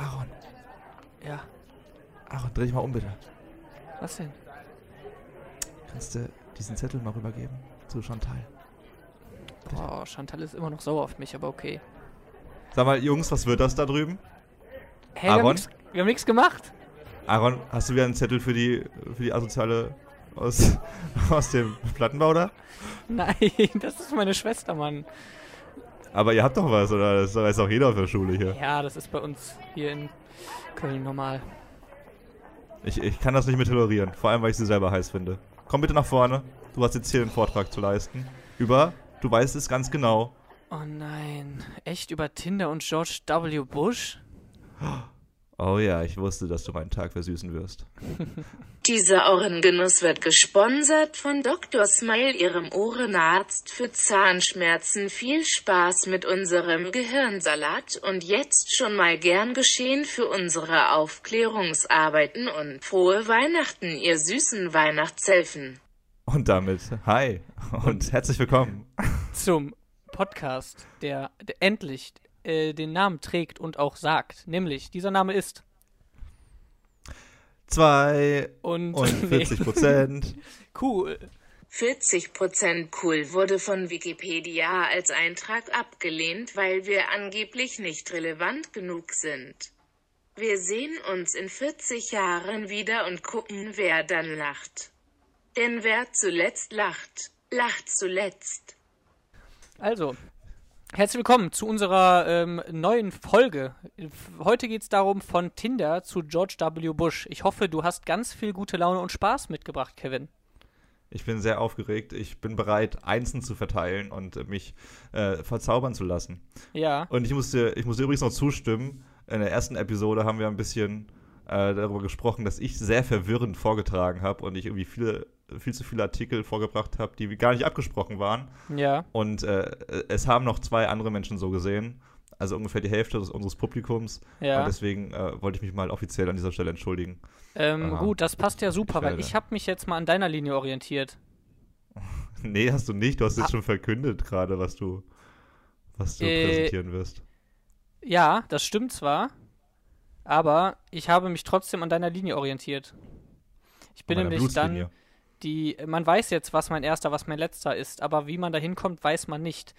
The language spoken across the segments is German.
Aaron. Ja, Aaron, dreh dich mal um, bitte. was denn? Kannst du diesen Zettel mal rübergeben? Zu Chantal. Boah, Chantal ist immer noch sauer auf mich, aber okay. Sag mal, Jungs, was wird das da drüben? Hey, wir haben Aaron? wir haben nichts gemacht. Aaron, hast du wieder einen Zettel für die, für die Asoziale aus, aus dem Plattenbau da? Nein, das ist meine Schwester, Mann. Aber ihr habt doch was, oder? Das weiß auch jeder auf der Schule hier. Ja, das ist bei uns hier in Köln normal. Ich, ich kann das nicht mehr tolerieren, vor allem, weil ich sie selber heiß finde. Komm bitte nach vorne. Du hast jetzt hier einen Vortrag zu leisten. Über, du weißt es ganz genau. Oh nein, echt über Tinder und George W. Bush? Oh ja, ich wusste, dass du meinen Tag versüßen wirst. Dieser Ohrengenuss wird gesponsert von Dr. Smile, Ihrem Ohrenarzt für Zahnschmerzen. Viel Spaß mit unserem Gehirnsalat und jetzt schon mal gern geschehen für unsere Aufklärungsarbeiten und frohe Weihnachten, ihr süßen Weihnachtshelfen. Und damit, hi und herzlich willkommen. Zum Podcast, der, der endlich äh, den Namen trägt und auch sagt. Nämlich, dieser Name ist. Zwei Und, und nee, 40 Prozent. cool. 40% cool wurde von Wikipedia als Eintrag abgelehnt, weil wir angeblich nicht relevant genug sind. Wir sehen uns in 40 Jahren wieder und gucken, wer dann lacht. Denn wer zuletzt lacht, lacht zuletzt. Also, herzlich willkommen zu unserer ähm, neuen Folge. Heute geht es darum von Tinder zu George W. Bush. Ich hoffe, du hast ganz viel gute Laune und Spaß mitgebracht, Kevin. Ich bin sehr aufgeregt. Ich bin bereit, Einsen zu verteilen und mich äh, verzaubern zu lassen. Ja, Und ich musste, ich musste übrigens noch zustimmen. In der ersten Episode haben wir ein bisschen äh, darüber gesprochen, dass ich sehr verwirrend vorgetragen habe und ich irgendwie viele, viel zu viele Artikel vorgebracht habe, die gar nicht abgesprochen waren. ja. Und äh, es haben noch zwei andere Menschen so gesehen. Also ungefähr die Hälfte des, unseres Publikums. Ja. Und deswegen äh, wollte ich mich mal offiziell an dieser Stelle entschuldigen. Ähm, gut, das passt ja super, Ich weil ich habe mich jetzt mal an deiner Linie orientiert. Nee, hast du nicht. Du hast jetzt Ah. schon verkündet gerade, was du, was du Äh, präsentieren wirst. Ja, das stimmt zwar, aber ich habe mich trotzdem an deiner Linie orientiert. Ich bin nämlich dann. Die, man weiß jetzt, was mein erster, was mein letzter ist, aber wie man da hinkommt, weiß man nicht.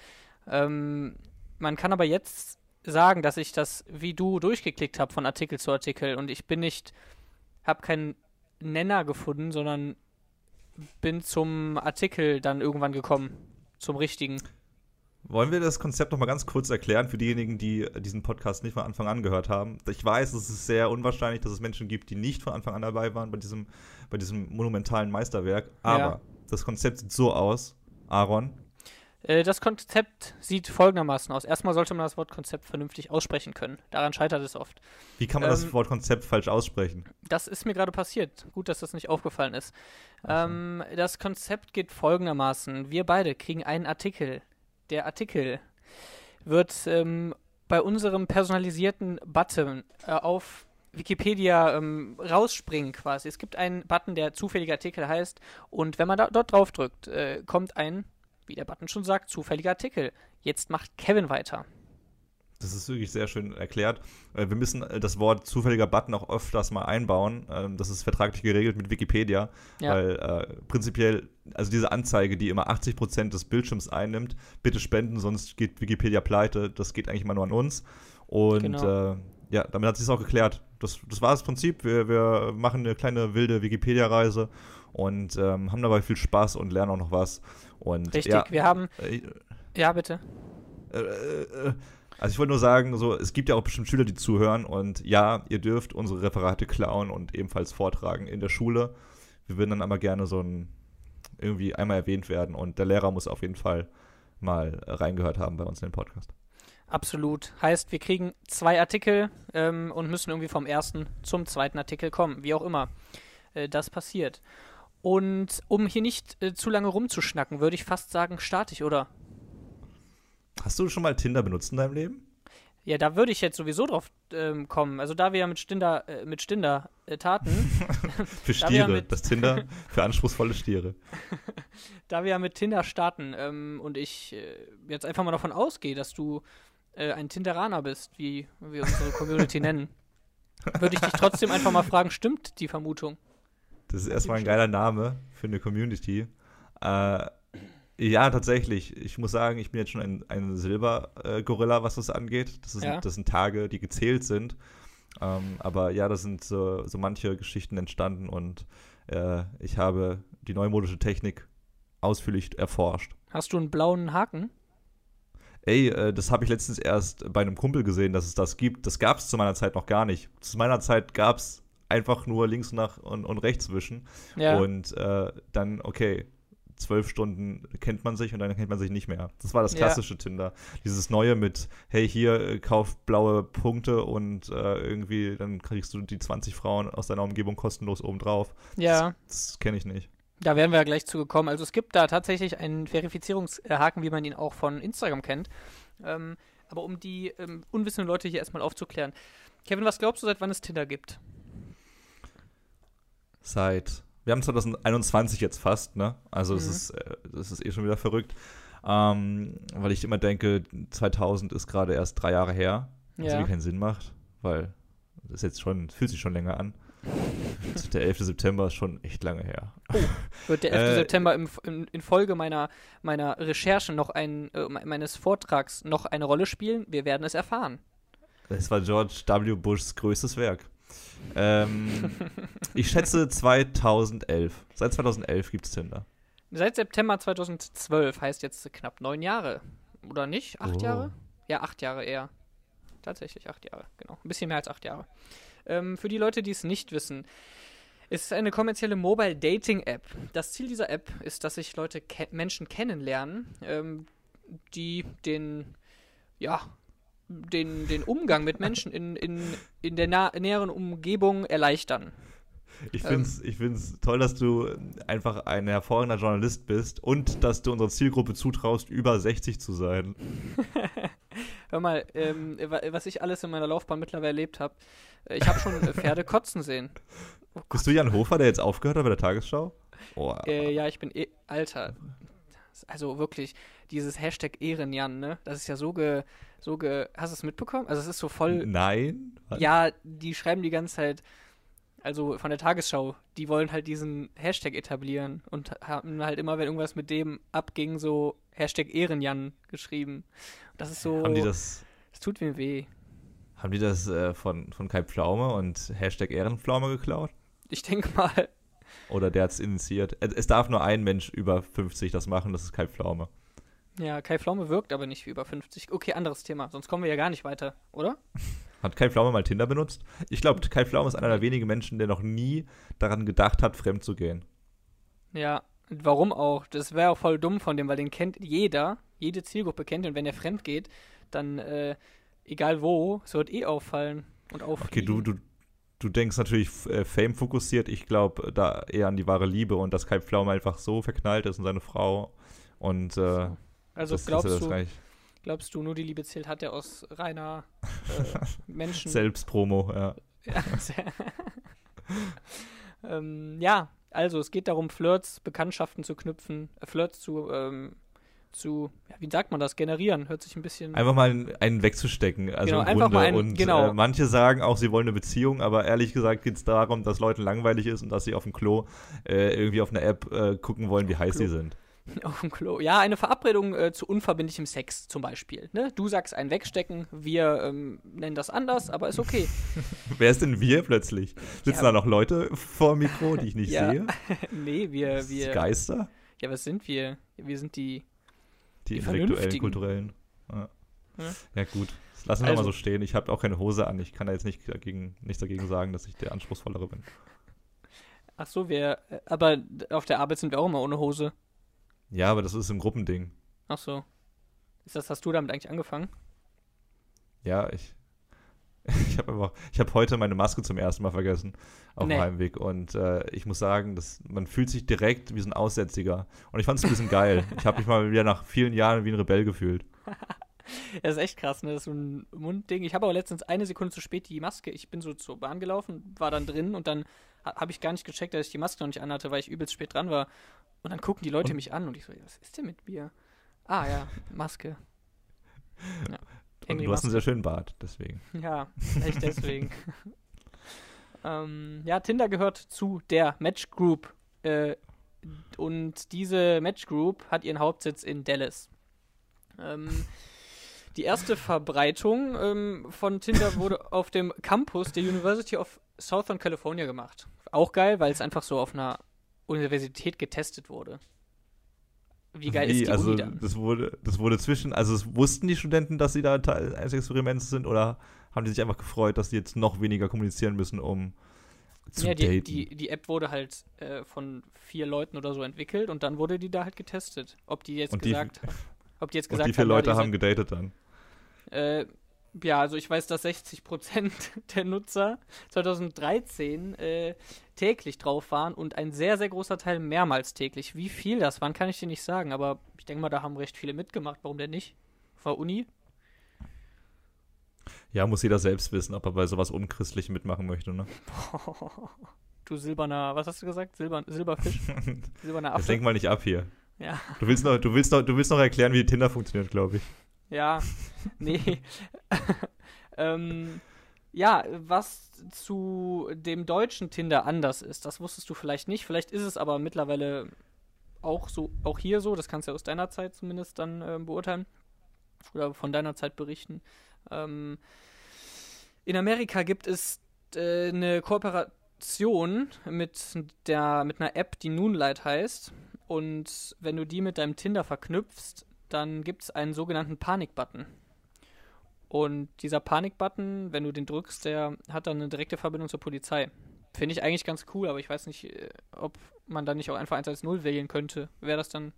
Ähm, man kann aber jetzt sagen, dass ich das wie du durchgeklickt habe von Artikel zu Artikel und ich bin nicht, habe keinen Nenner gefunden, sondern bin zum Artikel dann irgendwann gekommen, zum richtigen. Wollen wir das Konzept noch mal ganz kurz erklären für diejenigen, die diesen Podcast nicht von Anfang an gehört haben? Ich weiß, es ist sehr unwahrscheinlich, dass es Menschen gibt, die nicht von Anfang an dabei waren bei diesem, bei diesem monumentalen Meisterwerk. Aber Ja. das Konzept sieht so aus, Aaron. Äh, Das Konzept sieht folgendermaßen aus. Erstmal sollte man das Wort Konzept vernünftig aussprechen können. Daran scheitert es oft. Wie kann man das Ähm, Wort Konzept falsch aussprechen? Das ist mir gerade passiert. Gut, dass das nicht aufgefallen ist. So. Ähm, das Konzept geht folgendermaßen. Wir beide kriegen einen Artikel. Der Artikel wird ähm, bei unserem personalisierten Button äh, auf Wikipedia ähm, rausspringen quasi. Es gibt einen Button, der zufälliger Artikel heißt und wenn man da, dort drauf drückt, äh, kommt ein, wie der Button schon sagt, zufälliger Artikel. Jetzt macht Kevin weiter. Das ist wirklich sehr schön erklärt. Äh, Wir müssen äh, das Wort zufälliger Button auch öfters mal einbauen. Ähm, Das ist vertraglich geregelt mit Wikipedia, Ja. weil äh, prinzipiell, also diese Anzeige, die immer 80% des Bildschirms einnimmt, bitte spenden, sonst geht Wikipedia pleite. Das geht eigentlich immer nur an uns. Und Genau. äh, ja, damit hat sich auch geklärt. Das, das war das Prinzip. Wir, wir machen eine kleine wilde Wikipedia-Reise und ähm, haben dabei viel Spaß und lernen auch noch was. Und Richtig, ja, wir haben. äh, Ja, bitte. äh, äh, also ich wollte nur sagen, so, es gibt ja auch bestimmt Schüler, die zuhören und ja, ihr dürft unsere Referate klauen und ebenfalls vortragen in der Schule. Wir würden dann aber gerne so ein irgendwie einmal erwähnt werden und der Lehrer muss auf jeden Fall mal reingehört haben bei uns in den Podcast. Absolut. Heißt, wir kriegen zwei Artikel ähm, und müssen irgendwie vom ersten zum zweiten Artikel kommen, wie auch immer äh, das passiert. Und um hier nicht äh, zu lange rumzuschnacken, würde ich fast sagen, starte ich, oder? Hast du schon mal Tinder benutzt in deinem Leben? Ja, da würde ich jetzt sowieso drauf ähm, kommen. Also da wir ja mit Stinder, äh, mit Stinder äh, taten, Für Stiere, das Tinder für anspruchsvolle Stiere. da wir ja mit Tinder starten ähm, und ich äh, jetzt einfach mal davon ausgehe, dass du äh, ein Tinderaner bist, wie wir unsere Community nennen. Würde ich dich trotzdem einfach mal fragen, stimmt die Vermutung? Das ist erstmal ein geiler Name für eine Community. Äh, ja, tatsächlich. Ich muss sagen, ich bin jetzt schon ein, ein Silber-Gorilla, was das angeht. Das, ist, Ja. das sind Tage, die gezählt sind. Ähm, aber ja, da sind so, so manche Geschichten entstanden und äh, ich habe die neumodische Technik ausführlich erforscht. Hast du einen blauen Haken? Ey, äh, das habe ich letztens erst bei einem Kumpel gesehen, dass es das gibt. Das gab es zu meiner Zeit noch gar nicht. Zu meiner Zeit gab es einfach nur links nach und, und rechts wischen. Ja. Und äh, dann, okay, zwölf Stunden kennt man sich und dann kennt man sich nicht mehr. Das war das Ja. klassische Tinder. Dieses neue mit, hey, hier, äh, kauf blaue Punkte und äh, irgendwie, dann kriegst du die 20 Frauen aus deiner Umgebung kostenlos obendrauf. ja. Das, das kenne ich nicht. Da werden wir ja gleich zu gekommen. Also es gibt da tatsächlich einen Verifizierungshaken, wie man ihn auch von Instagram kennt. Ähm, aber um die ähm, unwissenden Leute hier erstmal aufzuklären. Kevin, was glaubst du, seit wann es Tinder gibt? Seit, wir haben 2021 jetzt fast, ne? Also es Mhm. ist, äh, das ist eh schon wieder verrückt. Ähm, weil ich immer denke, 2000 ist gerade erst drei Jahre her. Was Ja. irgendwie keinen Sinn macht, weil das jetzt schon, fühlt sich schon länger an. Der 11. September ist schon echt lange her. Wird der 11. Äh, September im, in, in Folge meiner, meiner Recherchen noch ein, äh, me- meines Vortrags noch eine Rolle spielen? Wir werden es erfahren. Das war George W. Bushs größtes Werk. Ähm, ich schätze 2011. Seit 2011 gibt es Tinder. Seit September 2012 heißt jetzt knapp neun Jahre. Oder nicht? Acht Oh. Jahre? Ja, acht Jahre eher. Tatsächlich acht Jahre, genau. Ein bisschen mehr als acht Jahre. Ähm, für die Leute, die es nicht wissen, es ist eine kommerzielle Mobile Dating App. Das Ziel dieser App ist, dass sich Leute ke Menschen kennenlernen, ähm, die den, ja, den, den Umgang mit Menschen in, in, in der näheren Umgebung erleichtern. Ich Ähm. finde es ich find's toll, dass du einfach ein hervorragender Journalist bist und dass du unserer Zielgruppe zutraust, über 60 zu sein. Hör mal, ähm, wa- was ich alles in meiner Laufbahn mittlerweile erlebt habe. Ich habe schon äh, Pferde kotzen sehen. Oh Bist du Jan Hofer, der jetzt aufgehört hat bei der Tagesschau? Oh, Äh, ja, ich bin eh, Alter. Also wirklich, dieses Hashtag Ehrenjan, ne? Das ist ja so ge, so ge, hast du es mitbekommen? Also es ist so voll, Nein? ja, die schreiben die ganze Zeit, also von der Tagesschau, die wollen halt diesen Hashtag etablieren und haben halt immer, wenn irgendwas mit dem abging, so Hashtag Ehrenjan geschrieben. Das ist so, Haben die das, das tut mir weh. haben die das äh, von, von Kai Pflaume und Hashtag Ehrenpflaume geklaut? Ich denke mal, Oder der hat es initiiert? Es, es darf nur ein Mensch über 50 das machen, das ist Kai Pflaume. Ja, Kai Pflaume wirkt aber nicht wie über 50. Okay, anderes Thema. Sonst kommen wir ja gar nicht weiter, oder? Hat Kai Pflaume mal Tinder benutzt? Ich glaube, Kai Pflaume ist einer der wenigen Menschen, der noch nie daran gedacht hat, fremd zu gehen. Ja, und warum auch? Das wäre auch voll dumm von dem, weil den kennt jeder, jede Zielgruppe kennt und wenn er fremd geht, dann, äh, egal wo, es wird eh auffallen und Okay, auffliegen. du, du, du denkst natürlich äh, Fame fokussiert. Ich glaube da eher an die wahre Liebe und dass Kai Pflaume einfach so verknallt ist in seine Frau. Und äh, Also das, glaubst dass er das du, glaubst du, nur die Liebe zählt, hat er aus reiner äh, Menschen... Selbstpromo, ja. Ähm, ja, also es geht darum, Flirts, Bekanntschaften zu knüpfen, äh, Flirts zu, ähm, zu, ja, wie sagt man das, generieren, hört sich ein bisschen... Einfach mal einen- wegzustecken, also Genau, im einfach Grunde. mal einen- und genau. äh, manche sagen auch, sie wollen eine Beziehung, aber ehrlich gesagt geht es darum, dass Leuten langweilig ist und dass sie auf dem Klo äh, irgendwie auf einer App äh, gucken wollen, wie heiß Klo. sie sind. Auf dem Klo. Ja, eine Verabredung äh, zu unverbindlichem Sex zum Beispiel. Ne? Du sagst ein Wegstecken, wir ähm, nennen das anders, aber ist okay. Wer ist denn wir plötzlich? Sitzen Ja. da noch Leute vor dem Mikro, die ich nicht Ja, sehe? nee, wir, wir. Geister? Ja, was sind wir? Wir sind die. Die, Die intellektuellen, kulturellen. Ja, Ja. gut. Das lassen wir Also- mal so stehen. Ich habe auch keine Hose an. Ich kann da jetzt nicht dagegen, nichts dagegen sagen, dass ich der Anspruchsvollere bin. Ach so, wir. Äh, aber auf der Arbeit sind wir auch immer ohne Hose. Ja, aber das ist ein Gruppending. Ach so. Ist das, hast du damit eigentlich angefangen? Ja, ich. Ich habe einfach, ich habe heute meine Maske zum ersten Mal vergessen auf Nee. dem Heimweg und äh, ich muss sagen, dass man fühlt sich direkt wie so ein Aussätziger und ich fand es ein bisschen geil. Ich habe mich mal wieder nach vielen Jahren wie ein Rebell gefühlt. Das ist echt krass, ne? Das ist so ein Mundding. Ich habe aber letztens eine Sekunde zu spät die Maske. Ich bin so zur Bahn gelaufen, war dann drin und dann ha habe ich gar nicht gecheckt, dass ich die Maske noch nicht anhatte, weil ich übelst spät dran war. Und dann gucken die Leute Und- mich an und ich so, was ist denn mit mir? Ah ja, Maske. Ja. Und du hast einen Maske. sehr schönen Bart, deswegen. Ja, echt deswegen. Ähm, ja, Tinder gehört zu der Match Group. Äh, und diese Match Group hat ihren Hauptsitz in Dallas. Ähm, die erste Verbreitung ähm, von Tinder wurde auf dem Campus der University of Southern California gemacht. Auch geil, weil es einfach so auf einer Universität getestet wurde. Wie geil Wie, ist die also Uni dann? das wurde, das wurde zwischen, also es wussten die Studenten, dass sie da Teil eines Experiments sind oder haben die sich einfach gefreut, dass sie jetzt noch weniger kommunizieren müssen, um zu Ja, die, daten? die, die App wurde halt äh, von vier Leuten oder so entwickelt und dann wurde die da halt getestet. Ob die jetzt Und die- gesagt, ob die jetzt Und gesagt wie viele haben, Leute haben gedatet dann? äh, ja, also ich weiß, dass 60 Prozent der Nutzer 2013 äh, täglich drauf waren und ein sehr, sehr großer Teil mehrmals täglich. Wie viel das waren, kann ich dir nicht sagen, aber ich denke mal, da haben recht viele mitgemacht. Warum denn nicht? War Uni? Ja, muss jeder selbst wissen, ob er bei sowas Unchristlichem mitmachen möchte, ne? Du silberner, was hast du gesagt? Silber, Silberfisch? Silberner Jetzt Affe? lenk mal nicht ab hier. Ja. Du willst noch, du willst noch, du willst noch erklären, wie Tinder funktioniert, glaube ich. Ja, nee. ähm, ja, was zu dem deutschen Tinder anders ist, das wusstest du vielleicht nicht. Vielleicht ist es aber mittlerweile auch so, auch hier so. Das kannst du ja aus deiner Zeit zumindest dann ähm, beurteilen oder von deiner Zeit berichten. Ähm, in Amerika gibt es äh, eine Kooperation mit der mit einer App, die Noonlight heißt. Und wenn du die mit deinem Tinder verknüpfst, dann gibt es einen sogenannten Panik-Button. Und dieser Panik-Button, wenn du den drückst, der hat dann eine direkte Verbindung zur Polizei. Finde ich eigentlich ganz cool, aber ich weiß nicht, äh, ob man dann nicht auch einfach 110 wählen könnte. Wäre das dann.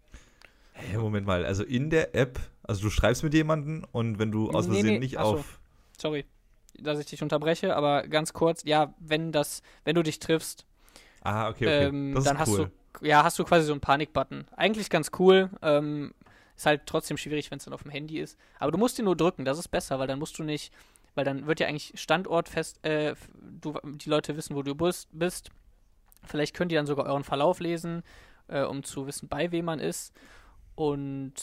Hey, Moment mal, also in der App, also du schreibst mit jemandem und wenn du aus Nee, Versehen nee, nicht ach so. auf. Sorry, dass ich dich unterbreche, aber ganz kurz, ja, wenn das, wenn du dich triffst, Ah, okay, okay. ähm, dann ist hast cool. du, ja, hast du quasi so einen Panik-Button. Eigentlich ganz cool. Ähm, ist halt trotzdem schwierig, wenn es dann auf dem Handy ist. Aber du musst ihn nur drücken, das ist besser, weil dann musst du nicht, weil dann wird ja eigentlich standortfest, äh, f- du, die Leute wissen, wo du bist, bist. Vielleicht könnt ihr dann sogar euren Verlauf lesen, äh, um zu wissen, bei wem man ist. Und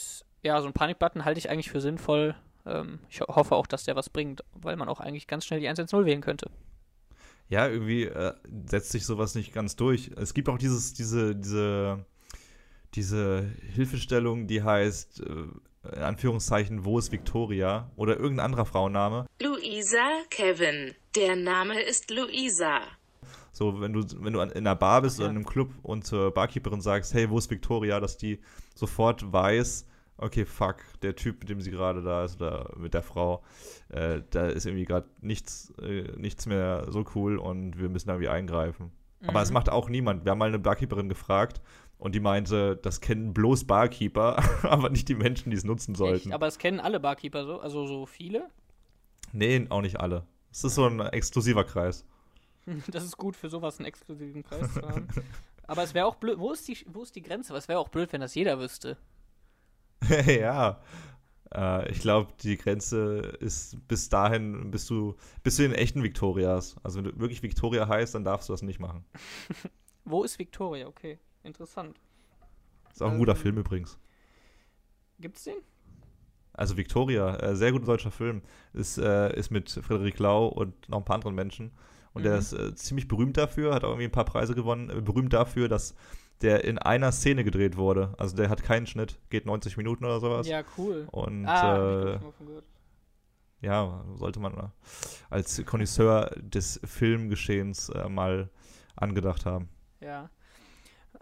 ja, so ein Panik-Button halte ich eigentlich für sinnvoll. Ähm, ich ho hoffe auch, dass der was bringt, weil man auch eigentlich ganz schnell die 110 wählen könnte. Ja, irgendwie äh, setzt sich sowas nicht ganz durch. Es gibt auch dieses, diese, diese, diese Hilfestellung, die heißt, äh, in Anführungszeichen, wo ist Victoria? Oder irgendein anderer Frauenname. Luisa Kevin. Der Name ist Luisa. So, wenn du, wenn du in einer Bar bist Ja. oder in einem Club und zur Barkeeperin sagst, hey, wo ist Victoria, dass die sofort weiß, okay, fuck, der Typ, mit dem sie gerade da ist, oder mit der Frau, äh, da ist irgendwie gerade nichts, äh, nichts mehr so cool und wir müssen da irgendwie eingreifen. Aber es Mhm. macht auch niemand. Wir haben mal eine Barkeeperin gefragt und die meinte, das kennen bloß Barkeeper, aber nicht die Menschen, die es nutzen sollten. Echt? Aber es kennen alle Barkeeper so, also so viele. nee, auch nicht alle. Es ist so ein exklusiver Kreis. Das ist gut für sowas, einen exklusiven Kreis zu haben. Aber es wäre auch blöd. Wo ist die, wo ist die Grenze? Es wäre auch blöd, wenn das jeder wüsste. ja. Äh, ich glaube, die Grenze ist bis dahin, bis du, bis du den echten Victorias. Also wenn du wirklich Victoria heißt, dann darfst du das nicht machen. Wo ist Victoria? Okay, interessant. Ist auch ein guter Ähm. Film übrigens. Gibt's den? Also Victoria, äh, sehr guter deutscher Film, ist, äh, ist mit Frederik Lau und noch ein paar anderen Menschen. Und der Mhm. ist äh, ziemlich berühmt dafür, hat auch irgendwie ein paar Preise gewonnen. Äh, berühmt dafür, dass der in einer Szene gedreht wurde. Also der hat keinen Schnitt, geht 90 Minuten oder sowas. Ja, cool. Und ah, äh, ja, sollte man als Connoisseur des Filmgeschehens äh, mal angedacht haben. Ja.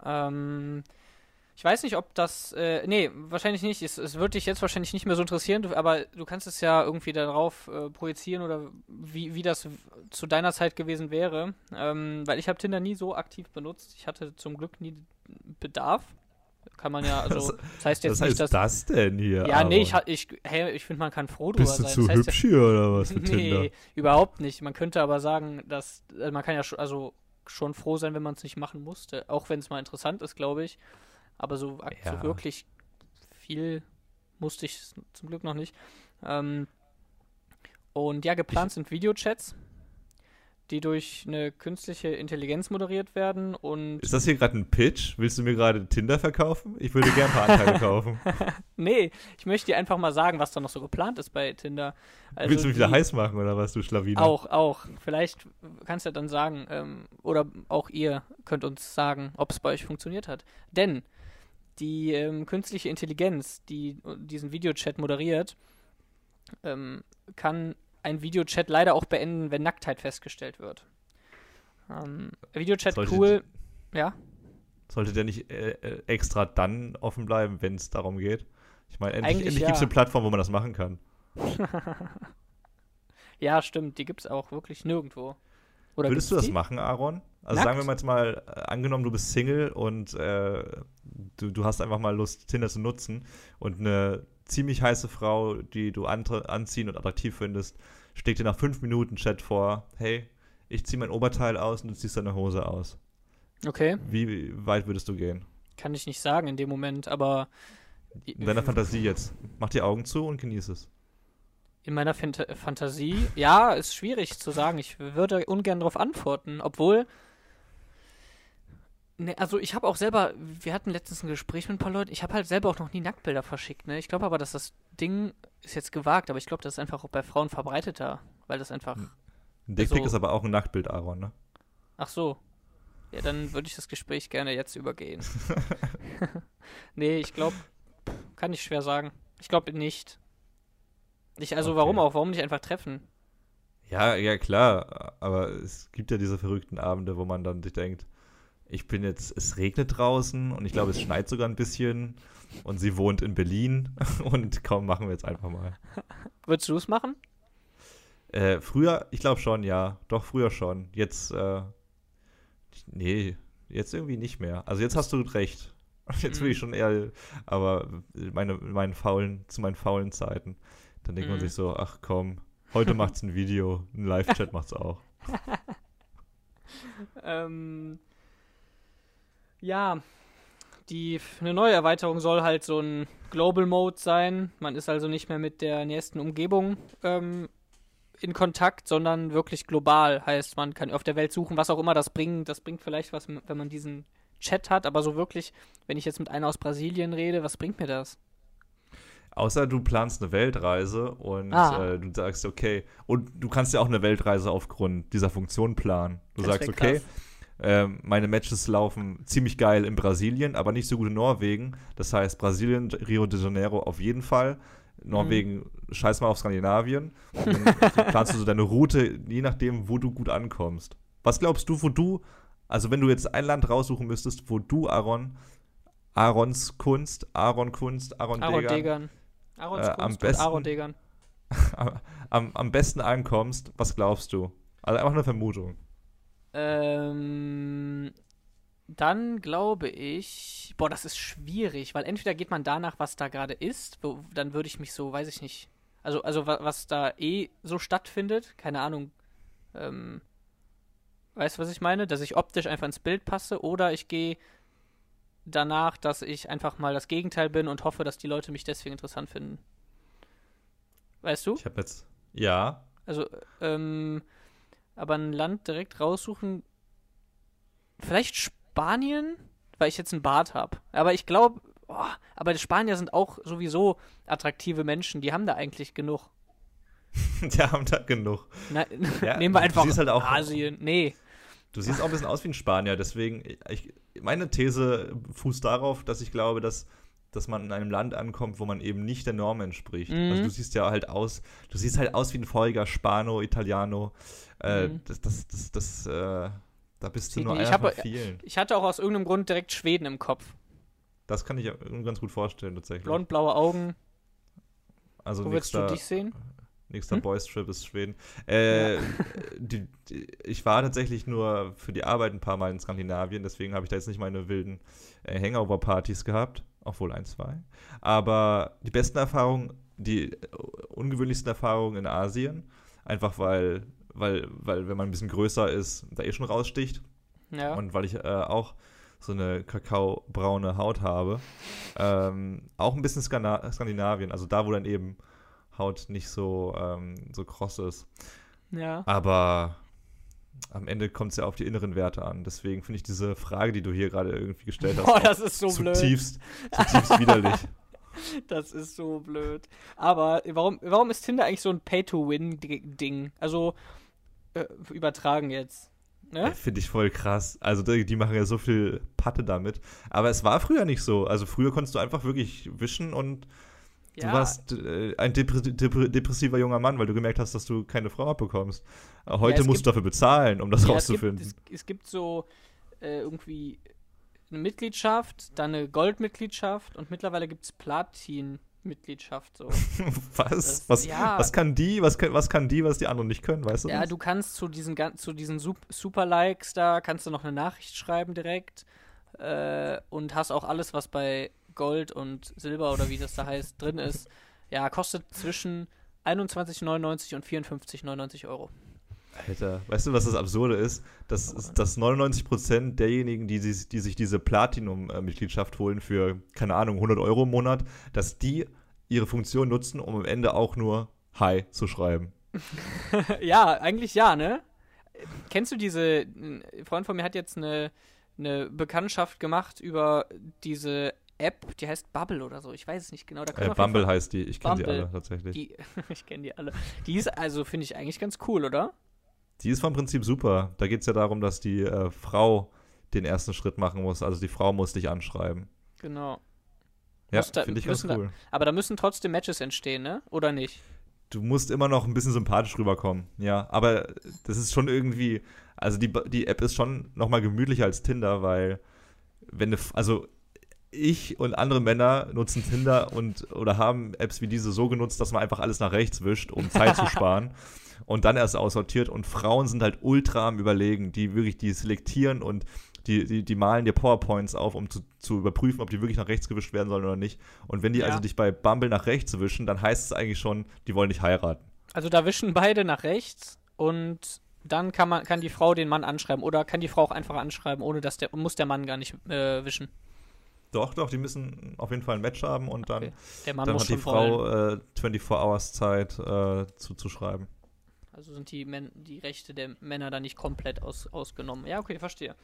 Ähm, ich weiß nicht, ob das. Äh, nee, wahrscheinlich nicht. Es, es wird dich jetzt wahrscheinlich nicht mehr so interessieren, du, aber du kannst es ja irgendwie darauf äh, projizieren oder wie, wie das zu deiner Zeit gewesen wäre. Ähm, weil ich habe Tinder nie so aktiv benutzt. Ich hatte zum Glück nie Bedarf. Kann man ja, also. Das heißt jetzt Was nicht, dass. das denn hier? Ja, nee, ich, ich, hey, ich finde, man kann froh drüber Bist du sein. zu das heißt ja, hübsch hier oder was für Tinder? Nee, überhaupt nicht. Man könnte aber sagen, dass also man kann ja schon, also schon froh sein, wenn man es nicht machen musste. Auch wenn es mal interessant ist, glaube ich. Aber so, Ja. so wirklich viel musste ich zum Glück noch nicht. Ähm, und ja, geplant sind Videochats. Die durch eine künstliche Intelligenz moderiert werden und. Ist das hier gerade ein Pitch? Willst du mir gerade Tinder verkaufen? Ich würde gerne ein paar Anteile kaufen. nee, ich möchte dir einfach mal sagen, was da noch so geplant ist bei Tinder. Also Willst du mich wieder heiß machen oder was, du Schlawine? Auch, auch. Vielleicht kannst du ja dann sagen, ähm, oder auch ihr könnt uns sagen, ob es bei euch funktioniert hat. Denn die ähm, künstliche Intelligenz, die diesen Videochat moderiert, ähm, kann ein Videochat leider auch beenden, wenn Nacktheit festgestellt wird. Ähm, Videochat sollte cool, ja. Sollte der nicht äh, äh, extra dann offen bleiben, wenn es darum geht? Ich meine, endlich, endlich ja. gibt es eine Plattform, wo man das machen kann. ja, stimmt, die gibt es auch wirklich nirgendwo. Oder Würdest du das die? machen, Aaron? Also Nackt? sagen wir jetzt mal, äh, angenommen, du bist Single und äh, du, du hast einfach mal Lust, Tinder zu nutzen und eine ziemlich heiße Frau, die du anziehen und attraktiv findest, schlägt dir nach fünf Minuten Chat vor, hey, ich ziehe mein Oberteil aus und du ziehst deine Hose aus. Okay. Wie weit würdest du gehen? Kann ich nicht sagen in dem Moment, aber. In deiner Fantasie jetzt. Mach die Augen zu und genieß es. In meiner Fant Fantasie? Ja, ist schwierig zu sagen. Ich würde ungern darauf antworten, obwohl Ne, also ich habe auch selber, wir hatten letztens ein Gespräch mit ein paar Leuten, ich habe halt selber auch noch nie Nacktbilder verschickt, ne? Ich glaube aber, dass das Ding ist jetzt gewagt, aber ich glaube, das ist einfach auch bei Frauen verbreiteter, weil das einfach. Ein Dickpick so ist aber auch ein Nacktbild, Aaron, ne? Ach so. Ja, dann würde ich das Gespräch gerne jetzt übergehen. nee, ich glaube, kann ich schwer sagen. Ich glaube nicht. Ich, also okay. warum auch? Warum nicht einfach treffen? Ja, ja, klar. Aber es gibt ja diese verrückten Abende, wo man dann sich denkt, ich bin jetzt, es regnet draußen und ich glaube, es schneit sogar ein bisschen und sie wohnt in Berlin und kaum machen wir jetzt einfach mal. Würdest du es machen? Äh, früher, ich glaube schon, ja. Doch, früher schon. Jetzt, äh, nee, jetzt irgendwie nicht mehr. Also jetzt hast du recht. Jetzt will ich mhm. schon eher, aber meine, meinen faulen, zu meinen faulen Zeiten, dann denkt mm. man mhm. sich so, ach komm, heute macht's ein Video, ein Live-Chat macht's auch. ähm, ja, die, eine neue Erweiterung soll halt so ein Global Mode sein. Man ist also nicht mehr mit der nächsten Umgebung ähm, in Kontakt, sondern wirklich global. Heißt, man kann auf der Welt suchen, was auch immer das bringt. Das bringt vielleicht was, wenn man diesen Chat hat, aber so wirklich, wenn ich jetzt mit einer aus Brasilien rede, was bringt mir das? Außer du planst eine Weltreise und ah. äh, du sagst, okay, und du kannst ja auch eine Weltreise aufgrund dieser Funktion planen. Du das sagst, okay, krass ähm, meine Matches laufen ziemlich geil in Brasilien, aber nicht so gut in Norwegen. Das heißt, Brasilien, Rio de Janeiro auf jeden Fall. Norwegen, mhm. scheiß mal auf Skandinavien. Und dann planst du so deine Route, je nachdem, wo du gut ankommst. Was glaubst du, wo du, also wenn du jetzt ein Land raussuchen müsstest, wo du, Aaron, Aarons Kunst, Aaron Kunst, Aaron, Aaron Degern, Degern. Arons äh, am besten, Aaron Degern. am, am besten ankommst, was glaubst du? Also einfach eine Vermutung. Ähm, dann glaube ich, boah, das ist schwierig, weil entweder geht man danach, was da gerade ist, wo, dann würde ich mich so, weiß ich nicht, also, also was da eh so stattfindet, keine Ahnung, ähm, weißt du, was ich meine? Dass ich optisch einfach ins Bild passe oder ich gehe danach, dass ich einfach mal das Gegenteil bin und hoffe, dass die Leute mich deswegen interessant finden. Weißt du? Ich habe jetzt, ja. Also, ähm, aber ein Land direkt raussuchen. Vielleicht Spanien, weil ich jetzt einen Bart habe. Aber ich glaube, oh, aber die Spanier sind auch sowieso attraktive Menschen. Die haben da eigentlich genug. die haben da genug. Na, ja, nehmen wir einfach halt auch, Asien. Nee. Du siehst auch ein bisschen aus wie ein Spanier. Deswegen, ich, meine These fußt darauf, dass ich glaube, dass dass man in einem Land ankommt, wo man eben nicht der Norm entspricht. Mhm. Also du siehst ja halt aus, du siehst halt aus wie ein feuriger Spano, Italiano. Äh, mhm. Das, das, das, das äh, da bist du nur einer von vielen. Ich hatte auch aus irgendeinem Grund direkt Schweden im Kopf. Das kann ich ganz gut vorstellen, tatsächlich. Blond, blaue Augen. Also Wo willst du dich sehen? Nächster hm? Boys Trip ist Schweden. Äh, ja. die, die, ich war tatsächlich nur für die Arbeit ein paar Mal in Skandinavien, deswegen habe ich da jetzt nicht meine wilden äh, Hangover-Partys gehabt obwohl ein, zwei. Aber die besten Erfahrungen, die ungewöhnlichsten Erfahrungen in Asien, einfach weil, weil, weil, wenn man ein bisschen größer ist, da eh schon raussticht. Ja. Und weil ich äh, auch so eine kakaobraune Haut habe. Ähm, auch ein bisschen Skana Skandinavien, also da, wo dann eben Haut nicht so, ähm, so kross ist. Ja. Aber am Ende kommt es ja auf die inneren Werte an. Deswegen finde ich diese Frage, die du hier gerade irgendwie gestellt hast, Boah, das ist so zutiefst, zutiefst widerlich. Das ist so blöd. Aber warum, warum ist Tinder eigentlich so ein Pay-to-Win-Ding? Also äh, übertragen jetzt. Ne? Finde ich voll krass. Also die, die, machen ja so viel Patte damit. Aber es war früher nicht so. Also früher konntest du einfach wirklich wischen und ja. du warst äh, ein depressiver junger Mann, weil du gemerkt hast, dass du keine Frau abbekommst. Heute ja, musst gibt, du dafür bezahlen, um das ja, rauszufinden. Es gibt, es, es gibt so äh, irgendwie eine Mitgliedschaft, dann eine Goldmitgliedschaft und mittlerweile gibt es Platin-Mitgliedschaft. So. was? Das, was, ja. was kann die, was, was kann die, was die anderen nicht können, weißt du? Ja, das? du kannst zu diesen, zu diesen Super-Likes da, kannst du noch eine Nachricht schreiben direkt äh, und hast auch alles, was bei Gold und Silber oder wie das da heißt, drin ist. Ja, kostet zwischen 21,99 und 54,99 Euro. Alter, weißt du, was das Absurde ist? Dass, dass 99% derjenigen, die, die, die sich diese Platinum-Mitgliedschaft holen für, keine Ahnung, 100 Euro im Monat, dass die ihre Funktion nutzen, um am Ende auch nur Hi zu schreiben. ja, eigentlich ja, ne? Kennst du diese, ein Freund von mir hat jetzt eine, eine Bekanntschaft gemacht über diese App, die heißt Bubble oder so, ich weiß es nicht genau. Da äh, Bumble heißt die, ich kenne sie alle tatsächlich. Die, ich kenne die alle. Die ist also, finde ich eigentlich ganz cool, oder? Die ist vom Prinzip super. Da geht es ja darum, dass die äh, Frau den ersten Schritt machen muss. Also die Frau muss dich anschreiben. Genau. Ja, finde ich ganz cool. Da, aber da müssen trotzdem Matches entstehen, ne? Oder nicht? Du musst immer noch ein bisschen sympathisch rüberkommen, ja. Aber das ist schon irgendwie, also die, die App ist schon noch mal gemütlicher als Tinder, weil wenn du, also ich und andere Männer nutzen Tinder und oder haben Apps wie diese so genutzt, dass man einfach alles nach rechts wischt, um Zeit zu sparen und dann erst aussortiert. Und Frauen sind halt ultra am Überlegen, die wirklich die selektieren und die, die, die malen dir PowerPoints auf, um zu, zu überprüfen, ob die wirklich nach rechts gewischt werden sollen oder nicht. Und wenn die ja. also dich bei Bumble nach rechts wischen, dann heißt es eigentlich schon, die wollen nicht heiraten. Also da wischen beide nach rechts und dann kann man kann die Frau den Mann anschreiben oder kann die Frau auch einfach anschreiben, ohne dass der muss der Mann gar nicht äh, wischen. Doch, doch, die müssen auf jeden Fall ein Match haben und dann, okay. dann hat die Frau äh, 24 Hours Zeit äh, zuzuschreiben. Also sind die, Men die Rechte der Männer da nicht komplett aus ausgenommen. Ja, okay, verstehe.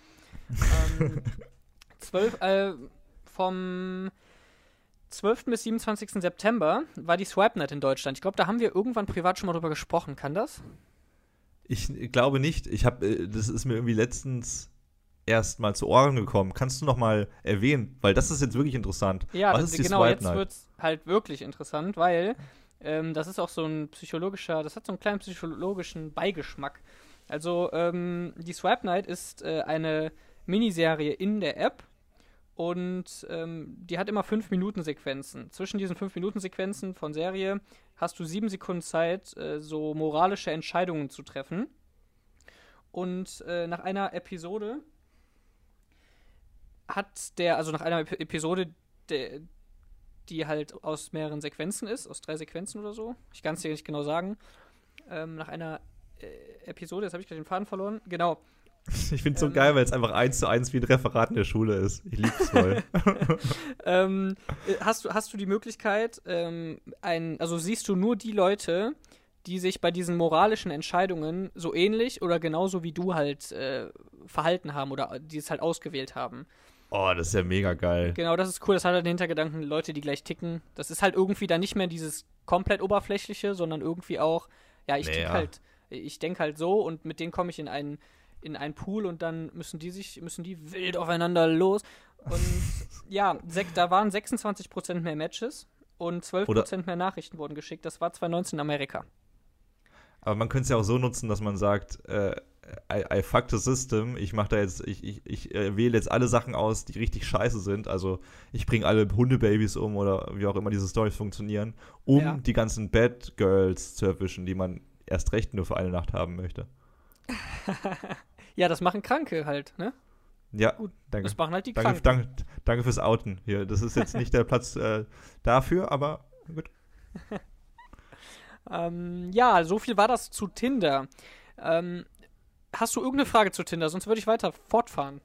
ähm, 12, äh, vom 12. bis 27. September war die SwipeNet in Deutschland. Ich glaube, da haben wir irgendwann privat schon mal drüber gesprochen. Kann das? Ich glaube nicht. Ich habe, äh, das ist mir irgendwie letztens erst mal zu Ohren gekommen. Kannst du noch mal erwähnen? Weil das ist jetzt wirklich interessant. Ja, Was ist die genau, Swipe jetzt wird es halt wirklich interessant, weil ähm, das ist auch so ein psychologischer, das hat so einen kleinen psychologischen Beigeschmack. Also ähm, die Swipe Night ist äh, eine Miniserie in der App und ähm, die hat immer 5 Minuten Sequenzen. Zwischen diesen 5 Minuten Sequenzen von Serie hast du 7 Sekunden Zeit, äh, so moralische Entscheidungen zu treffen. Und äh, nach einer Episode hat der, also nach einer Episode, der, die halt aus mehreren Sequenzen ist, aus drei Sequenzen oder so, ich kann es dir nicht genau sagen, ähm, nach einer äh, Episode, jetzt habe ich gerade den Faden verloren, genau. Ich finde es so ähm, geil, weil es einfach eins zu eins wie ein Referat in der Schule ist. Ich liebe es voll. ähm, äh, hast, du, hast du die Möglichkeit, ähm, ein, also siehst du nur die Leute, die sich bei diesen moralischen Entscheidungen so ähnlich oder genauso wie du halt äh, verhalten haben oder die es halt ausgewählt haben. Oh, das ist ja mega geil. Genau, das ist cool. Das hat halt den Hintergedanken, Leute, die gleich ticken. Das ist halt irgendwie dann nicht mehr dieses komplett oberflächliche, sondern irgendwie auch, ja, ich naja. halt, ich denke halt so und mit denen komme ich in einen, in einen Pool und dann müssen die sich, müssen die wild aufeinander los. Und ja, da waren 26% mehr Matches und 12% Oder mehr Nachrichten wurden geschickt. Das war 2019 in Amerika. Aber man könnte es ja auch so nutzen, dass man sagt, äh, I, I fuck the system. Ich mache da jetzt, ich, ich, ich äh, wähle jetzt alle Sachen aus, die richtig scheiße sind. Also ich bringe alle Hundebabys um oder wie auch immer diese Stories funktionieren, um ja. die ganzen Bad Girls zu erwischen, die man erst recht nur für eine Nacht haben möchte. ja, das machen Kranke halt, ne? Ja, Gut, danke. Das machen halt die danke, Kranken. Danke, danke fürs Outen hier. Das ist jetzt nicht der Platz äh, dafür, aber gut. ähm, ja, so viel war das zu Tinder. Ähm, hast du irgendeine Frage zu Tinder? Sonst würde ich weiter fortfahren.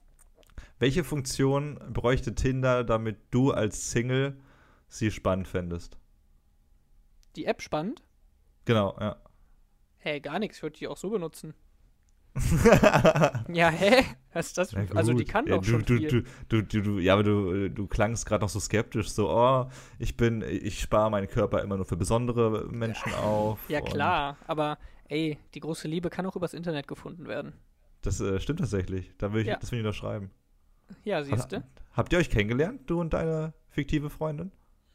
Welche Funktion bräuchte Tinder, damit du als Single sie spannend fändest? Die App spannend? Genau, ja. Hey, gar nichts. Ich würde die auch so benutzen. Ja, hä? Was ist das? Also die kann ja, doch du, schon du, viel. Du, du, du, ja, aber du, du klangst gerade noch so skeptisch, so, oh, ich bin, ich spare meinen Körper immer nur für besondere Menschen auf. Ja, klar, aber ey, die große Liebe kann auch übers Internet gefunden werden. Das äh, stimmt tatsächlich. Da will ich, Ja. Das will ich unterschreiben. Ja, siehst du? Habt ihr euch kennengelernt, du und deine fiktive Freundin?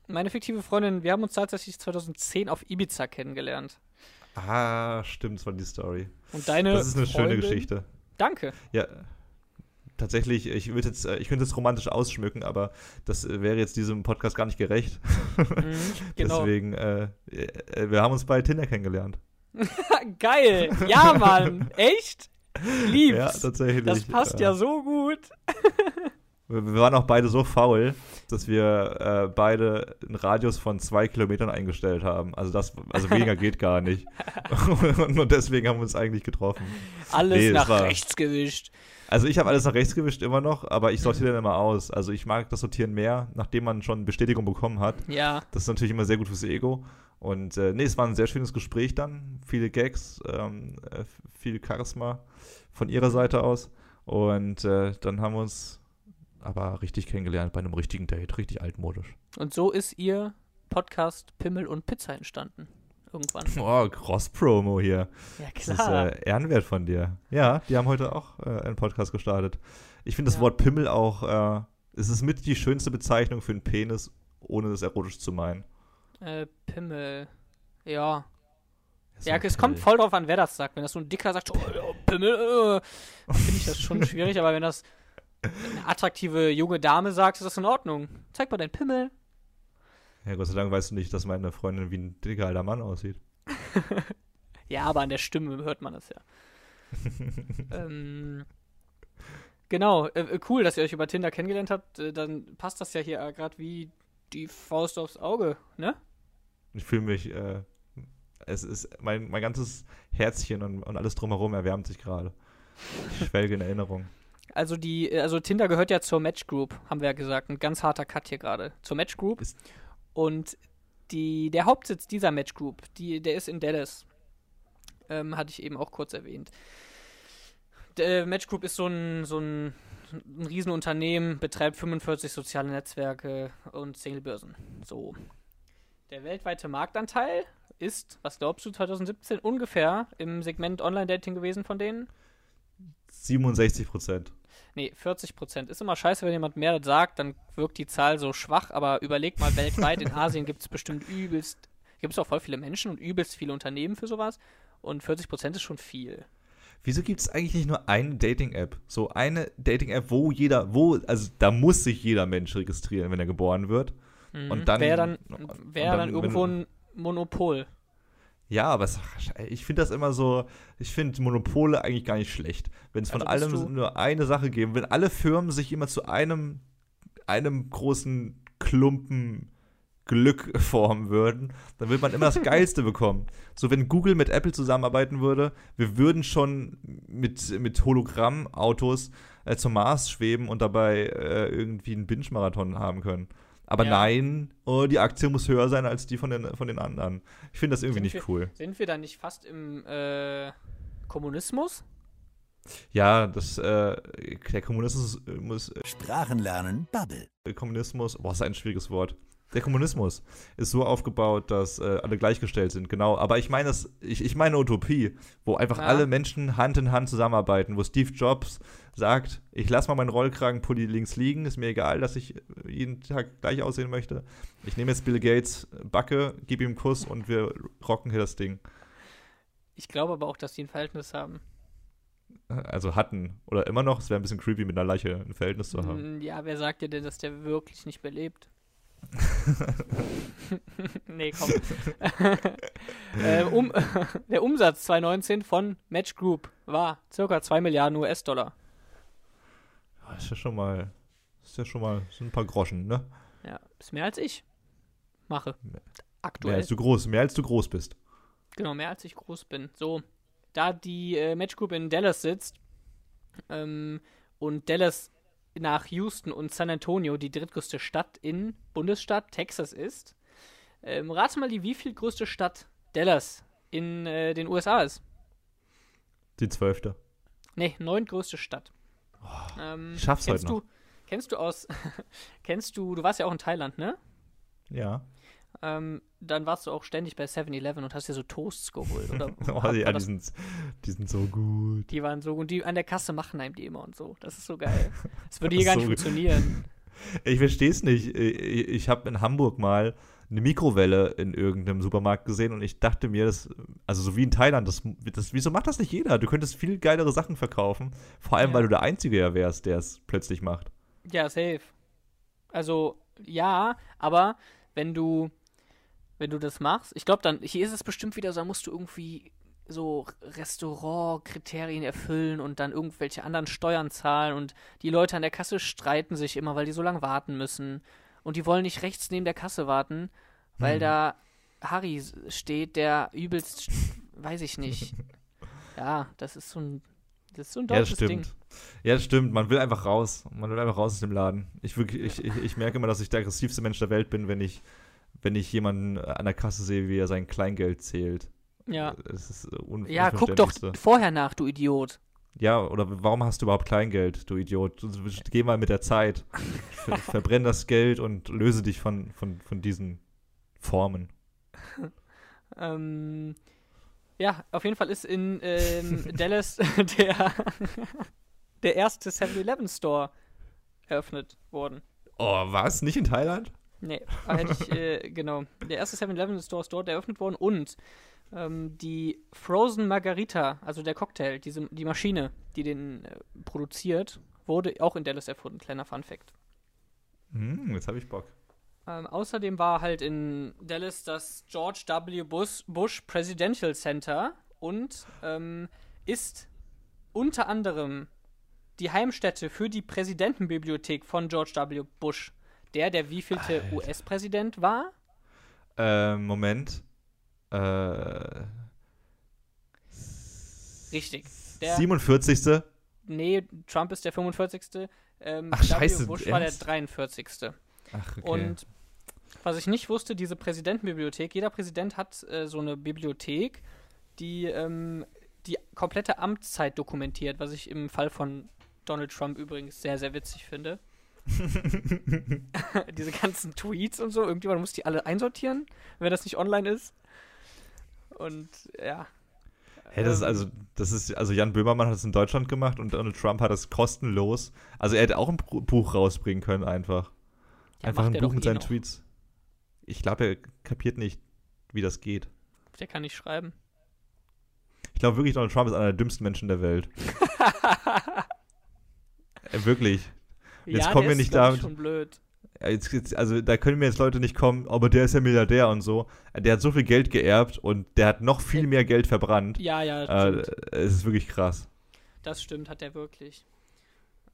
Meine fiktive Freundin, wir haben uns tatsächlich 2010 auf Ibiza kennengelernt. Ah, stimmt, das war die Story. Und deine Das ist eine schöne Freundin- Geschichte. Danke. Ja, tatsächlich, ich würde jetzt, äh, ich könnte es romantisch ausschmücken, aber das äh, wäre jetzt diesem Podcast gar nicht gerecht. Mhm, genau. Deswegen, äh, äh, wir haben uns bei Tinder kennengelernt. Geil. Ja, Mann. Echt? Lieb's. Ja, tatsächlich. das passt äh, ja so gut. Wir, wir waren auch beide so faul, dass wir äh, beide einen Radius von zwei Kilometern eingestellt haben. Also das, also weniger geht gar nicht. und, und deswegen haben wir uns eigentlich getroffen. Alles Nee, nach war- rechts gewischt. Also ich habe alles nach rechts gewischt immer noch, aber ich sortiere dann immer aus. Also ich mag das Sortieren mehr, nachdem man schon Bestätigung bekommen hat. Ja. Das ist natürlich immer sehr gut fürs Ego. Und äh, nee, es war ein sehr schönes Gespräch dann. Viele Gags, ähm, äh, viel Charisma von ihrer Seite aus. Und äh, dann haben wir uns aber richtig kennengelernt bei einem richtigen Date, richtig altmodisch. Und so ist ihr Podcast Pimmel und Pizza entstanden. Irgendwann. Oh, Cross-Promo hier. Ja, Das ist klar. äh, ehrenwert von dir. Ja, die haben heute auch äh, einen Podcast gestartet. Ich finde das Ja. Wort Pimmel auch, äh, es ist mit die schönste Bezeichnung für einen Penis, ohne das erotisch zu meinen. Äh, Pimmel. Ja. Das Ja, es kommt voll drauf an, wer das sagt. Wenn das so ein Dicker sagt, oh, Pimmel, äh, finde ich das schon schwierig. Aber wenn das eine attraktive junge Dame sagt, ist das in Ordnung. Zeig mal deinen Pimmel. Ja, Gott sei Dank weißt du nicht, dass meine Freundin wie ein dicker alter Mann aussieht. Ja, aber an der Stimme hört man das ja. ähm, genau, äh, äh, cool, dass ihr euch über Tinder kennengelernt habt. Äh, dann passt das ja hier äh, gerade wie die Faust aufs Auge, ne? Ich fühle mich, äh, es ist, mein, mein ganzes Herzchen und, und alles drumherum erwärmt sich gerade. Ich schwelge in Erinnerung. Also die, also Tinder gehört ja zur Match Group, haben wir ja gesagt. Ein ganz harter Cut hier gerade. Zur Match Group. Ist- Und die, der Hauptsitz dieser Match Group, die, der ist in Dallas. Ähm, hatte ich eben auch kurz erwähnt. Der Match Group ist so ein, so ein, ein Riesenunternehmen, betreibt 45 soziale Netzwerke und Singlebörsen. So. Der weltweite Marktanteil ist, was glaubst du, 2017 ungefähr im Segment Online-Dating gewesen von denen? 67 Prozent. Nee, 40 Prozent. Ist immer scheiße, wenn jemand mehr sagt, dann wirkt die Zahl so schwach, aber überleg mal, weltweit in Asien gibt es bestimmt übelst, gibt es auch voll viele Menschen und übelst viele Unternehmen für sowas. Und 40 Prozent ist schon viel. Wieso gibt es eigentlich nicht nur eine Dating-App? So eine Dating-App, wo jeder, wo, also da muss sich jeder Mensch registrieren, wenn er geboren wird. Mhm. Und dann- Wäre dann, wär dann, dann irgendwo wenn- ein Monopol. Ja, aber es, ich finde das immer so, ich finde Monopole eigentlich gar nicht schlecht. Wenn es von Also allem nur eine Sache geben, wenn alle Firmen sich immer zu einem, einem großen Klumpen Glück formen würden, dann würde man immer das Geilste bekommen. So, wenn Google mit Apple zusammenarbeiten würde, wir würden schon mit, mit Hologramm-Autos äh, zum Mars schweben und dabei äh, irgendwie einen Binge-Marathon haben können. Aber Ja. nein, oh, die Aktie muss höher sein als die von den, von den anderen. Ich finde das irgendwie Sind nicht wir- cool. Sind wir dann nicht fast im äh, Kommunismus? Ja, das, äh, der Kommunismus, äh, muss, Sprachen lernen, Bubble. äh, Kommunismus, boah, ist ein schwieriges Wort. Der Kommunismus ist so aufgebaut, dass äh, alle gleichgestellt sind, genau. Aber ich meine das, ich, ich meine Utopie, wo einfach Ja. alle Menschen Hand in Hand zusammenarbeiten, wo Steve Jobs sagt, ich lasse mal meinen Rollkragenpulli links liegen, ist mir egal, dass ich äh, jeden Tag gleich aussehen möchte. Ich nehme jetzt Bill Gates Backe, gebe ihm einen Kuss und wir rocken hier das Ding. Ich glaube aber auch, dass die ein Verhältnis haben. Also hatten oder immer noch, es wäre ein bisschen creepy, mit einer Leiche ein Verhältnis zu haben. Ja, wer sagt dir denn, dass der wirklich nicht mehr lebt? nee, komm. äh, um, der Umsatz 2019 von Match Group war circa 2 Milliarden US-Dollar. Ist ja schon mal, ist ja schon mal, sind ein paar Groschen, ne? Ja, ist mehr als ich mache. Mehr- Mehr Aktuell. als du groß, mehr als du groß bist. Genau, mehr als ich groß bin. So, da die äh, Match Group in Dallas sitzt ähm, und Dallas nach Houston und San Antonio die drittgrößte Stadt in Bundesstaat Texas ist, ähm, rate mal die wie viel größte Stadt Dallas in äh, den USA ist. Die zwölfte. Nee, neuntgrößte Stadt. ähm, ich schaff's kennst heute noch. du, Kennst du aus, kennst du, du warst ja auch in Thailand, ne? Ja. Ähm, dann warst du auch ständig bei 7-Eleven und hast dir so Toasts geholt, oder? Oh, ja, die sind, die sind so gut. die waren so und die an der Kasse machen einem die immer und so. Das ist so geil. Das würde hier gar ist nicht so- funktionieren. Ich verstehe es nicht. Ich, ich habe in Hamburg mal eine Mikrowelle in irgendeinem Supermarkt gesehen und ich dachte mir, das, also so wie in Thailand, das, das, wieso macht das nicht jeder? Du könntest viel geilere Sachen verkaufen. Vor allem, Ja. weil du der Einzige ja wärst, der es plötzlich macht. Ja, safe. Also, ja, aber wenn du, wenn du das machst, ich glaube dann, hier ist es bestimmt wieder so, da musst du irgendwie so Restaurantkriterien erfüllen und dann irgendwelche anderen Steuern zahlen und die Leute an der Kasse streiten sich immer, weil die so lange warten müssen und die wollen nicht rechts neben der Kasse warten, weil Hm. da Harry steht, der übelst, weiß ich nicht. Ja, das ist so ein, das ist so ein Ja, das deutsches Ding. stimmt. Ja, das stimmt. Man will einfach raus. Man will einfach raus aus dem Laden. Ich, wirklich, ich, ich, ich merke immer, dass ich der aggressivste Mensch der Welt bin, wenn ich, wenn ich jemanden an der Kasse sehe, wie er sein Kleingeld zählt. Ja. Das ist äh, un Ja, guck doch vorher nach, du Idiot. Ja, oder warum hast du überhaupt Kleingeld, du Idiot? Geh mal mit der Zeit. Ver verbrenn das Geld und löse dich von, von, von diesen Formen. Ähm, ja, auf jeden Fall ist in ähm, Dallas der, der erste 7-Eleven-Store eröffnet worden. Oh, was? Nicht in Thailand? Nee, hätte ich, äh, genau. Der erste 7-Eleven-Store ist dort eröffnet worden und ähm, die Frozen Margarita, also der Cocktail, diese, die Maschine, die den äh, produziert, wurde auch in Dallas erfunden. Kleiner Fun-Fact. Hm, jetzt habe ich Bock. Ähm, außerdem war halt in Dallas das George W. Bush, Bush Presidential Center und ähm, ist unter anderem die Heimstätte für die Präsidentenbibliothek von George W. Bush. Der, der wievielte. US-Präsident war? Ähm, Moment. Äh, Richtig. Der, 47. nee, Trump ist der 45. Ähm, Ach, scheiße, W. Bush war der ernst? 43. Ach, okay. Und was ich nicht wusste, diese Präsidentenbibliothek, jeder Präsident hat äh, so eine Bibliothek, die ähm, die komplette Amtszeit dokumentiert, was ich im Fall von Donald Trump übrigens sehr, sehr witzig finde. diese ganzen Tweets und so, irgendjemand muss die alle einsortieren, wenn das nicht online ist. Und ja. Hey, das ist Ähm, also, das ist, also Jan Böhmermann hat es in Deutschland gemacht und Donald Trump hat es kostenlos. Also er hätte auch ein Buch rausbringen können, einfach. ja, einfach ein Buch mit eh seinen noch. Tweets. Ich glaube, er kapiert nicht, wie das geht. Der kann nicht schreiben. Ich glaube wirklich, Donald Trump ist einer der dümmsten Menschen der Welt. äh, wirklich. Jetzt ja, kommen wir nicht damit- schon blöd. Jetzt, jetzt, also da können mir jetzt Leute nicht kommen, aber der ist ja Milliardär und so. Der hat so viel Geld geerbt und der hat noch viel mehr Geld verbrannt. Ja, ja, Äh, stimmt. es ist wirklich krass. Das stimmt, hat er wirklich.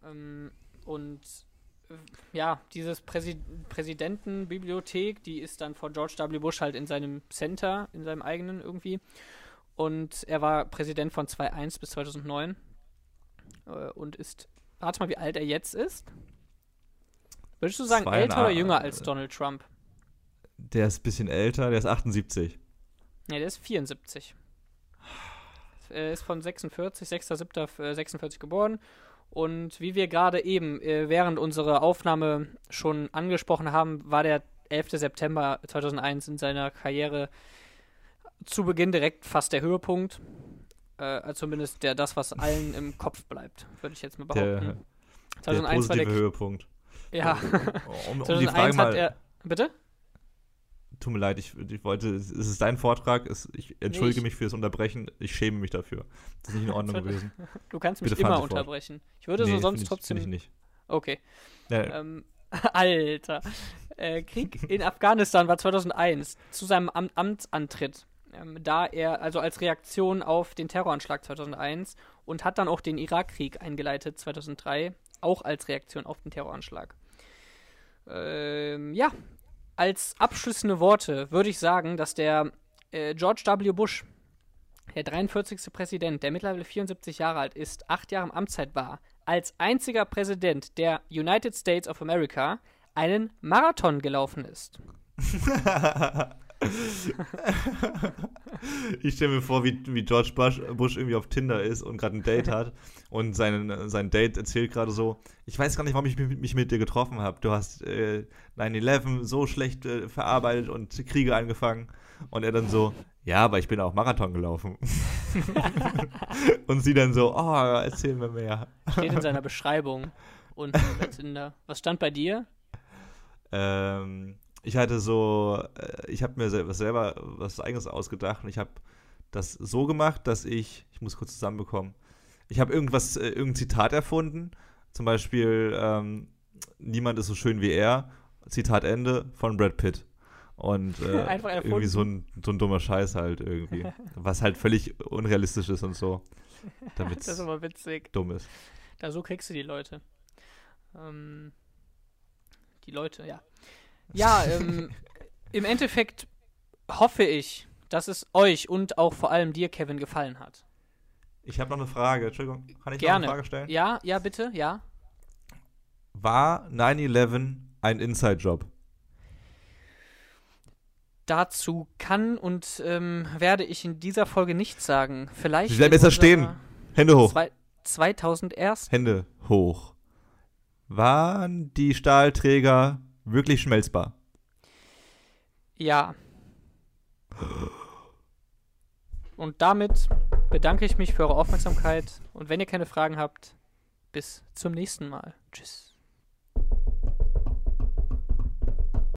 Ähm, und äh, ja, dieses Präsi Präsidentenbibliothek, die ist dann von George W. Bush halt in seinem Center, in seinem eigenen irgendwie. Und er war Präsident von 2001 bis 2009. Äh, und ist, warte mal, wie alt er jetzt ist? Würdest du sagen, älter oder 82, jünger als äh, Donald Trump? Der ist ein bisschen älter, der ist 78. Ne, der ist 74. Er ist von 46, 6.7.46 geboren. Und wie wir gerade eben äh, während unserer Aufnahme schon angesprochen haben, war der 11. September 2001 in seiner Karriere zu Beginn direkt fast der Höhepunkt. Äh, also zumindest der, das, was allen im Kopf bleibt, würde ich jetzt mal Der, behaupten. der 2001 war der. positive Höhepunkt. Ja, Um, um die 2001 Frage hat mal, er. Bitte? tut mir leid, ich, ich wollte, es ist dein Vortrag, es, ich entschuldige ich- mich fürs Unterbrechen, ich schäme mich dafür. Das ist nicht in Ordnung gewesen. Du kannst mich Bitte immer Sie fort. unterbrechen. Ich würde Nee, so sonst ich, trotzdem. ich nicht. Okay. Ja, Ähm, Alter. Äh, Krieg in Afghanistan war 2001 zu seinem Am Amtsantritt. Ähm, da er, also als Reaktion auf den Terroranschlag 2001 und hat dann auch den Irakkrieg eingeleitet 2003, auch als Reaktion auf den Terroranschlag. Ähm, ja, als abschließende Worte würde ich sagen, dass der äh, George W. Bush, der 43. Präsident, der mittlerweile 74 Jahre alt ist, acht Jahre im Amtszeit war, als einziger Präsident der United States of America einen Marathon gelaufen ist. ich stelle mir vor, wie, wie George Bush, Bush irgendwie auf Tinder ist und gerade ein Date hat und sein, sein Date erzählt gerade so, ich weiß gar nicht, warum ich mich mit dir getroffen habe. Du hast äh, 9-11 so schlecht äh, verarbeitet und Kriege angefangen. Und er dann so, ja, aber ich bin auch Marathon gelaufen. und sie dann so, oh, erzähl mir mehr. Steht in seiner Beschreibung Tinder. Was stand bei dir? Ähm, ich hatte so, äh, ich habe mir selber, selber was eigenes ausgedacht und ich habe das so gemacht, dass ich, ich muss kurz zusammenbekommen, ich habe irgendwas, äh, irgendein Zitat erfunden, zum Beispiel, ähm, niemand ist so schön wie er, Zitat Ende von Brad Pitt. Und äh, irgendwie so ein, so ein dummer Scheiß halt irgendwie. was halt völlig unrealistisch ist und so. Damit das ist aber witzig. Dumm ist. Da so kriegst du die Leute. Ähm, die Leute, ja. Ja, ähm, im Endeffekt hoffe ich, dass es euch und auch vor allem dir, Kevin, gefallen hat. Ich habe noch eine Frage. Entschuldigung, kann ich Gerne. noch eine Frage stellen? Ja, ja, bitte, ja. War 9-11 ein Inside-Job? Dazu kann und ähm, werde ich in dieser Folge nichts sagen. Vielleicht. Sie bleiben besser stehen. Hände hoch. Zwei, 2001. Hände hoch. Waren die Stahlträger wirklich schmelzbar? Ja. Und damit bedanke ich mich für eure Aufmerksamkeit und wenn ihr keine Fragen habt, bis zum nächsten Mal. Tschüss.